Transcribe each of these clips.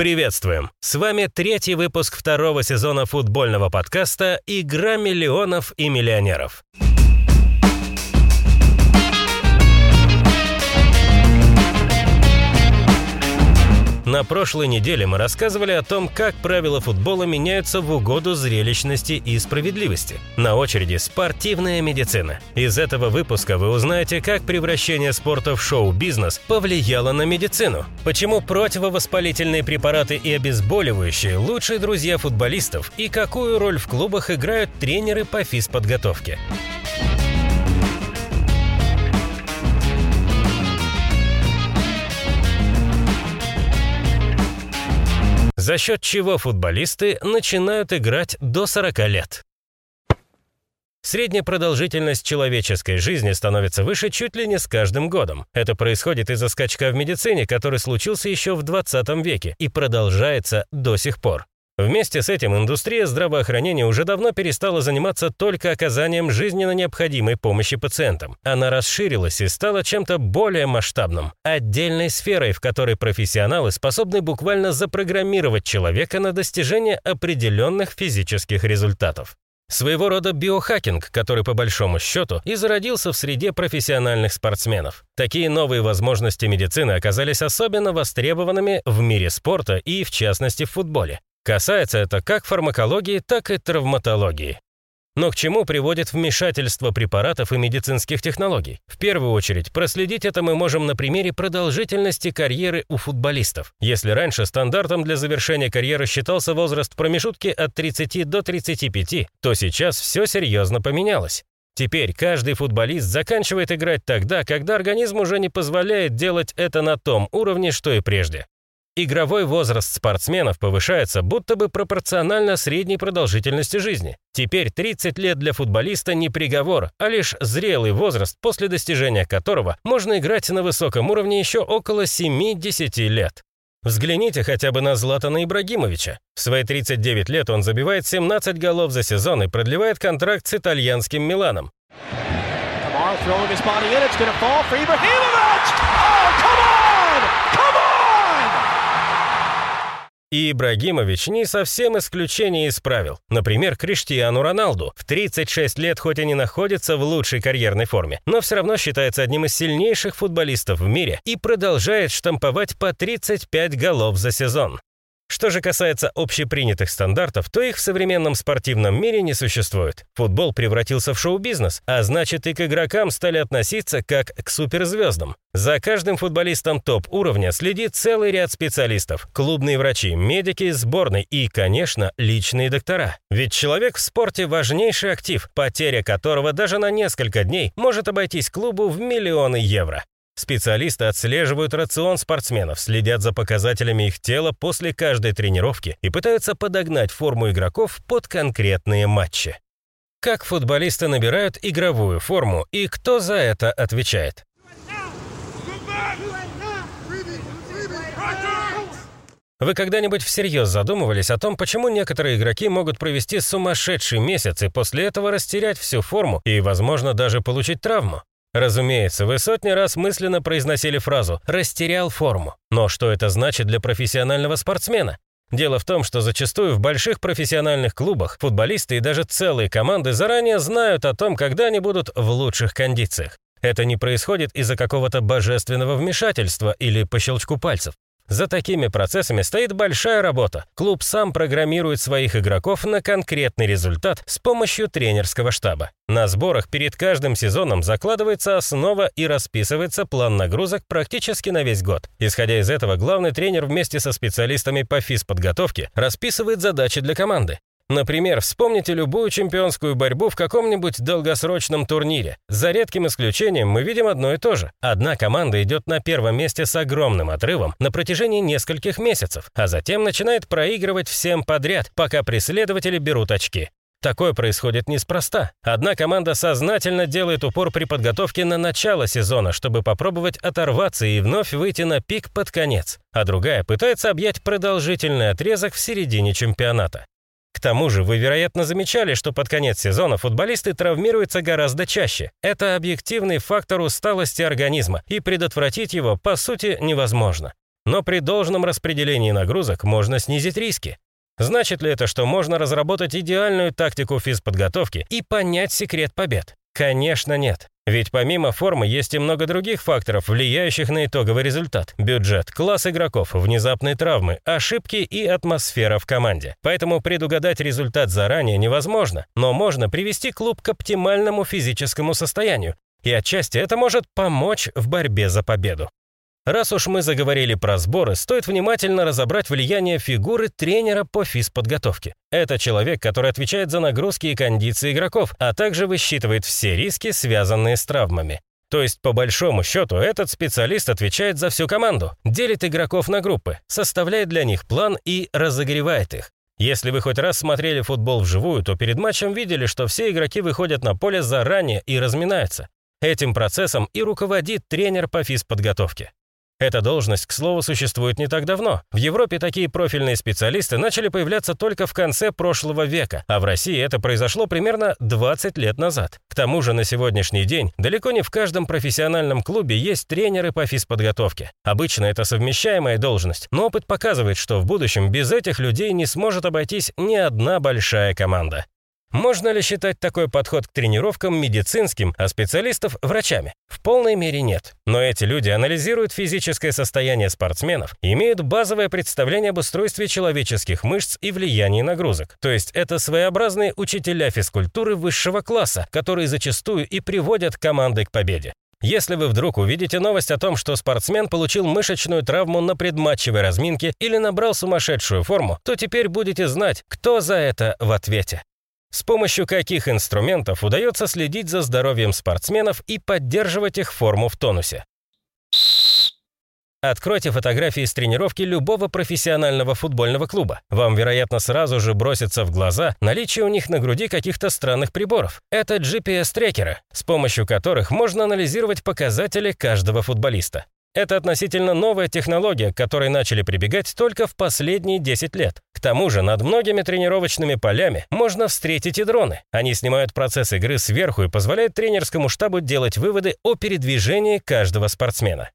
Приветствуем! С вами третий выпуск второго сезона футбольного подкаста «Игра миллионов и миллионеров». На прошлой неделе мы рассказывали о том, как правила футбола меняются в угоду зрелищности и справедливости. На очереди спортивная медицина. Из этого выпуска вы узнаете, как превращение спорта в шоу-бизнес повлияло на медицину, почему противовоспалительные препараты и обезболивающие – лучшие друзья футболистов и какую роль в клубах играют тренеры по физподготовке. За счет чего футболисты начинают играть до 40 лет. Средняя продолжительность человеческой жизни становится выше чуть ли не с каждым годом. Это происходит из-за скачка в медицине, который случился еще в 20 веке и продолжается до сих пор. Вместе с этим индустрия здравоохранения уже давно перестала заниматься только оказанием жизненно необходимой помощи пациентам. Она расширилась и стала чем-то более масштабным, отдельной сферой, в которой профессионалы способны буквально запрограммировать человека на достижение определенных физических результатов. Своего рода биохакинг, который по большому счету и зародился в среде профессиональных спортсменов. Такие новые возможности медицины оказались особенно востребованными в мире спорта и, в частности, в футболе. Касается это как фармакологии, так и травматологии. Но к чему приводит вмешательство препаратов и медицинских технологий? В первую очередь, проследить это мы можем на примере продолжительности карьеры у футболистов. Если раньше стандартом для завершения карьеры считался возраст промежутки от 30 до 35, то сейчас все серьезно поменялось. Теперь каждый футболист заканчивает играть тогда, когда организм уже не позволяет делать это на том уровне, что и прежде. Игровой возраст спортсменов повышается будто бы пропорционально средней продолжительности жизни. Теперь 30 лет для футболиста не приговор, а лишь зрелый возраст, после достижения которого можно играть на высоком уровне еще около 7-10 лет. Взгляните хотя бы на Златана Ибрагимовича. В свои 39 лет он забивает 17 голов за сезон и продлевает контракт с итальянским Миланом. И Ибрагимович не совсем исключение из правил. Например, Криштиану Роналду в 36 лет хоть и не находится в лучшей карьерной форме, но все равно считается одним из сильнейших футболистов в мире и продолжает штамповать по 35 голов за сезон. Что же касается общепринятых стандартов, то их в современном спортивном мире не существует. Футбол превратился в шоу-бизнес, а значит и к игрокам стали относиться как к суперзвездам. За каждым футболистом топ-уровня следит целый ряд специалистов. Клубные врачи, медики, сборной и, конечно, личные доктора. Ведь человек в спорте – важнейший актив, потеря которого даже на несколько дней может обойтись клубу в миллионы евро. Специалисты отслеживают рацион спортсменов, следят за показателями их тела после каждой тренировки и пытаются подогнать форму игроков под конкретные матчи. Как футболисты набирают игровую форму и кто за это отвечает? Вы когда-нибудь всерьез задумывались о том, почему некоторые игроки могут провести сумасшедший месяц и после этого растерять всю форму и, возможно, даже получить травму? Разумеется, вы сотни раз мысленно произносили фразу «растерял форму». Но что это значит для профессионального спортсмена? Дело в том, что зачастую в больших профессиональных клубах футболисты и даже целые команды заранее знают о том, когда они будут в лучших кондициях. Это не происходит из-за какого-то божественного вмешательства или по щелчку пальцев. За такими процессами стоит большая работа. Клуб сам программирует своих игроков на конкретный результат с помощью тренерского штаба. На сборах перед каждым сезоном закладывается основа и расписывается план нагрузок практически на весь год. Исходя из этого, главный тренер вместе со специалистами по физподготовке расписывает задачи для команды. Например, вспомните любую чемпионскую борьбу в каком-нибудь долгосрочном турнире. За редким исключением мы видим одно и то же. Одна команда идет на первом месте с огромным отрывом на протяжении нескольких месяцев, а затем начинает проигрывать всем подряд, пока преследователи берут очки. Такое происходит неспроста. Одна команда сознательно делает упор при подготовке на начало сезона, чтобы попробовать оторваться и вновь выйти на пик под конец, а другая пытается объять продолжительный отрезок в середине чемпионата. К тому же вы, вероятно, замечали, что под конец сезона футболисты травмируются гораздо чаще. Это объективный фактор усталости организма, и предотвратить его, по сути, невозможно. но при должном распределении нагрузок можно снизить риски. Значит ли это, что можно разработать идеальную тактику физподготовки и понять секрет побед? Конечно, нет. Ведь помимо формы есть и много других факторов, влияющих на итоговый результат. Бюджет, класс игроков, внезапные травмы, ошибки и атмосфера в команде. Поэтому предугадать результат заранее невозможно, но можно привести клуб к оптимальному физическому состоянию. И отчасти это может помочь в борьбе за победу. Раз уж мы заговорили про сборы, стоит внимательно разобрать влияние фигуры тренера по физподготовке. Это человек, который отвечает за нагрузки и кондиции игроков, а также высчитывает все риски, связанные с травмами. То есть, по большому счету, этот специалист отвечает за всю команду, делит игроков на группы, составляет для них план и разогревает их. Если вы хоть раз смотрели футбол вживую, то перед матчем видели, что все игроки выходят на поле заранее и разминаются. Этим процессом и руководит тренер по физподготовке. Эта должность, к слову, существует не так давно. В Европе такие профильные специалисты начали появляться только в конце прошлого века, а в России это произошло примерно 20 лет назад. К тому же на сегодняшний день далеко не в каждом профессиональном клубе есть тренеры по физподготовке. Обычно это совмещаемая должность, но опыт показывает, что в будущем без этих людей не сможет обойтись ни одна большая команда. Можно ли считать такой подход к тренировкам медицинским, а специалистов – врачами? В полной мере нет. Но эти люди анализируют физическое состояние спортсменов имеют базовое представление об устройстве человеческих мышц и влиянии нагрузок. То есть это своеобразные учителя физкультуры высшего класса, которые зачастую и приводят команды к победе. Если вы вдруг увидите новость о том, что спортсмен получил мышечную травму на предматчевой разминке или набрал сумасшедшую форму, то теперь будете знать, кто за это в ответе. С помощью каких инструментов удается следить за здоровьем спортсменов и поддерживать их форму в тонусе? Откройте фотографии с тренировки любого профессионального футбольного клуба. Вам, вероятно, сразу же бросится в глаза наличие у них на груди каких-то странных приборов. Это GPS-трекеры, с помощью которых можно анализировать показатели каждого футболиста. Это относительно новая технология, к которой начали прибегать только в последние 10 лет. К тому же над многими тренировочными полями можно встретить и дроны. Они снимают процесс игры сверху и позволяют тренерскому штабу делать выводы о передвижении каждого спортсмена.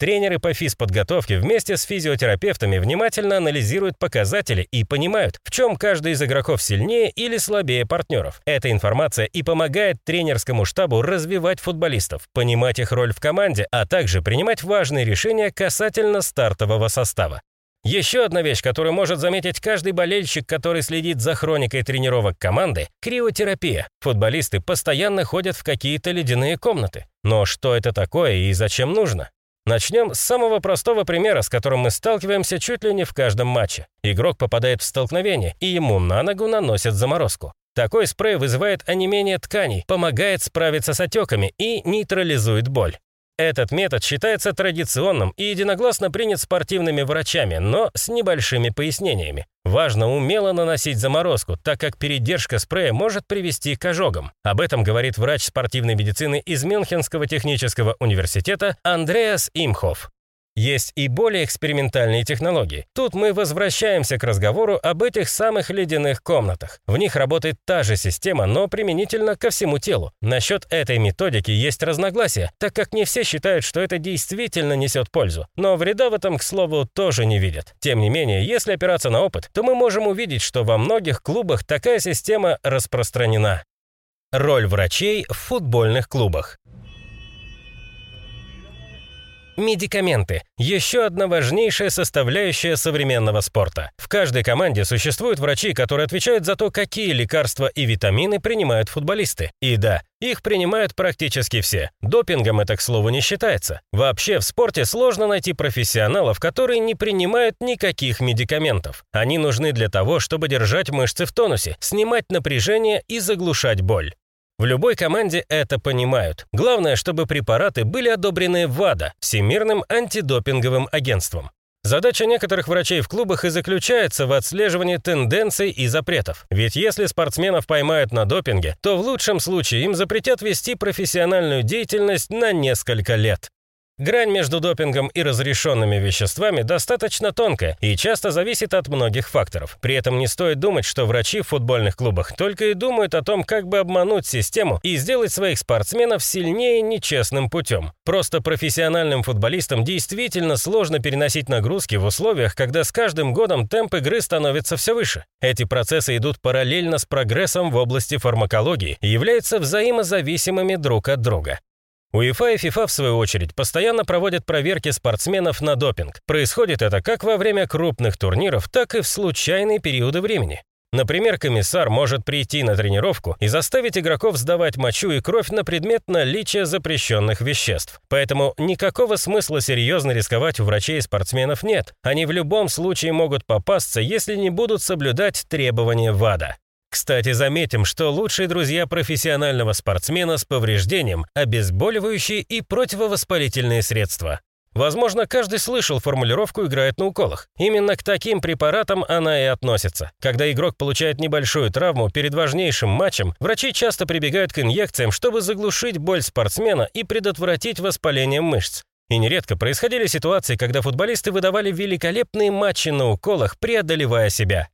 Тренеры по физподготовке вместе с физиотерапевтами внимательно анализируют показатели и понимают, в чем каждый из игроков сильнее или слабее партнеров. Эта информация и помогает тренерскому штабу развивать футболистов, понимать их роль в команде, а также принимать важные решения касательно стартового состава. Еще одна вещь, которую может заметить каждый болельщик, который следит за хроникой тренировок команды – криотерапия. Футболисты постоянно ходят в какие-то ледяные комнаты. Но что это такое и зачем нужно? Начнем с самого простого примера, с которым мы сталкиваемся чуть ли не в каждом матче. Игрок попадает в столкновение, и ему на ногу наносят заморозку. Такой спрей вызывает онемение тканей, помогает справиться с отеками и нейтрализует боль. Этот метод считается традиционным и единогласно принят спортивными врачами, но с небольшими пояснениями. Важно умело наносить заморозку, так как передержка спрея может привести к ожогам. Об этом говорит врач спортивной медицины из Мюнхенского технического университета Андреас Имхоф. Есть и более экспериментальные технологии. Тут мы возвращаемся к разговору об этих самых ледяных комнатах. В них работает та же система, но применительно ко всему телу. Насчет этой методики есть разногласия, так как не все считают, что это действительно несет пользу. Но вреда в этом, к слову, тоже не видят. Тем не менее, если опираться на опыт, то мы можем увидеть, что во многих клубах такая система распространена. Роль врачей в футбольных клубах. Медикаменты – еще одна важнейшая составляющая современного спорта. В каждой команде существуют врачи, которые отвечают за то, какие лекарства и витамины принимают футболисты. И да, их принимают практически все. Допингом это, к слову, не считается. Вообще в спорте сложно найти профессионалов, которые не принимают никаких медикаментов. Они нужны для того, чтобы держать мышцы в тонусе, снимать напряжение и заглушать боль. В любой команде это понимают. Главное, чтобы препараты были одобрены ВАДА, Всемирным антидопинговым агентством. Задача некоторых врачей в клубах и заключается в отслеживании тенденций и запретов. Ведь если спортсменов поймают на допинге, то в лучшем случае им запретят вести профессиональную деятельность на несколько лет. Грань между допингом и разрешенными веществами достаточно тонкая и часто зависит от многих факторов. При этом не стоит думать, что врачи в футбольных клубах только и думают о том, как бы обмануть систему и сделать своих спортсменов сильнее нечестным путем. Просто профессиональным футболистам действительно сложно переносить нагрузки в условиях, когда с каждым годом темп игры становится все выше. Эти процессы идут параллельно с прогрессом в области фармакологии и являются взаимозависимыми друг от друга. УЕФА и ФИФА, в свою очередь, постоянно проводят проверки спортсменов на допинг. Происходит это как во время крупных турниров, так и в случайные периоды времени. Например, комиссар может прийти на тренировку и заставить игроков сдавать мочу и кровь на предмет наличия запрещенных веществ. Поэтому никакого смысла серьезно рисковать у врачей и спортсменов нет. Они в любом случае могут попасться, если не будут соблюдать требования ВАДА. Кстати, заметим, что лучшие друзья профессионального спортсмена с повреждением – обезболивающие и противовоспалительные средства. Возможно, каждый слышал формулировку «играет на уколах». Именно к таким препаратам она и относится. Когда игрок получает небольшую травму перед важнейшим матчем, врачи часто прибегают к инъекциям, чтобы заглушить боль спортсмена и предотвратить воспаление мышц. И нередко происходили ситуации, когда футболисты выдавали великолепные матчи на уколах, преодолевая себя.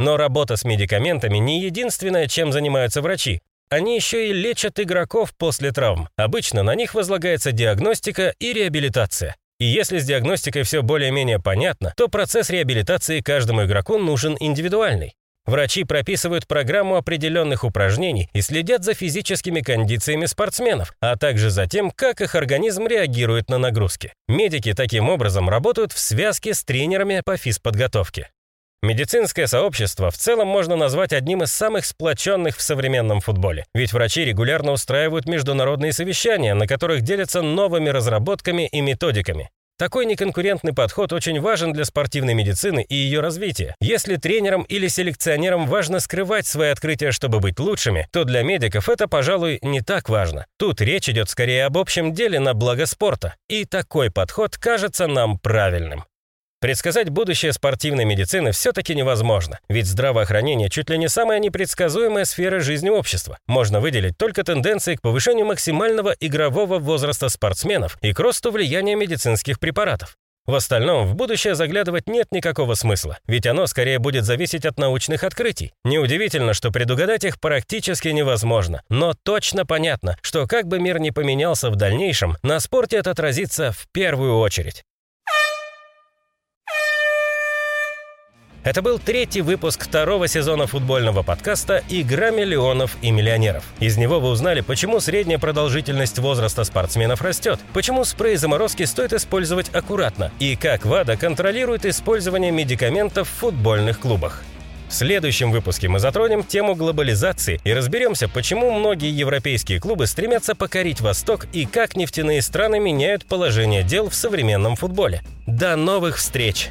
Но работа с медикаментами не единственное, чем занимаются врачи. Они еще и лечат игроков после травм. Обычно на них возлагается диагностика и реабилитация. И если с диагностикой все более-менее понятно, то процесс реабилитации каждому игроку нужен индивидуальный. Врачи прописывают программу определенных упражнений и следят за физическими кондициями спортсменов, а также за тем, как их организм реагирует на нагрузки. Медики таким образом работают в связке с тренерами по физподготовке. Медицинское сообщество в целом можно назвать одним из самых сплоченных в современном футболе, ведь врачи регулярно устраивают международные совещания, на которых делятся новыми разработками и методиками. Такой неконкурентный подход очень важен для спортивной медицины и ее развития. Если тренерам или селекционерам важно скрывать свои открытия, чтобы быть лучшими, то для медиков это, пожалуй, не так важно. Тут речь идет скорее об общем деле на благо спорта. И такой подход кажется нам правильным. Предсказать будущее спортивной медицины все-таки невозможно, ведь здравоохранение чуть ли не самая непредсказуемая сфера жизни общества. Можно выделить только тенденции к повышению максимального игрового возраста спортсменов и к росту влияния медицинских препаратов. В остальном в будущее заглядывать нет никакого смысла, ведь оно скорее будет зависеть от научных открытий. Неудивительно, что предугадать их практически невозможно, но точно понятно, что как бы мир ни поменялся в дальнейшем, на спорте это отразится в первую очередь. Это был третий выпуск второго сезона футбольного подкаста «Игра миллионов и миллионеров». Из него вы узнали, почему средняя продолжительность возраста спортсменов растет, почему спрей заморозки стоит использовать аккуратно и как ВАДА контролирует использование медикаментов в футбольных клубах. В следующем выпуске мы затронем тему глобализации и разберемся, почему многие европейские клубы стремятся покорить Восток и как нефтяные страны меняют положение дел в современном футболе. До новых встреч!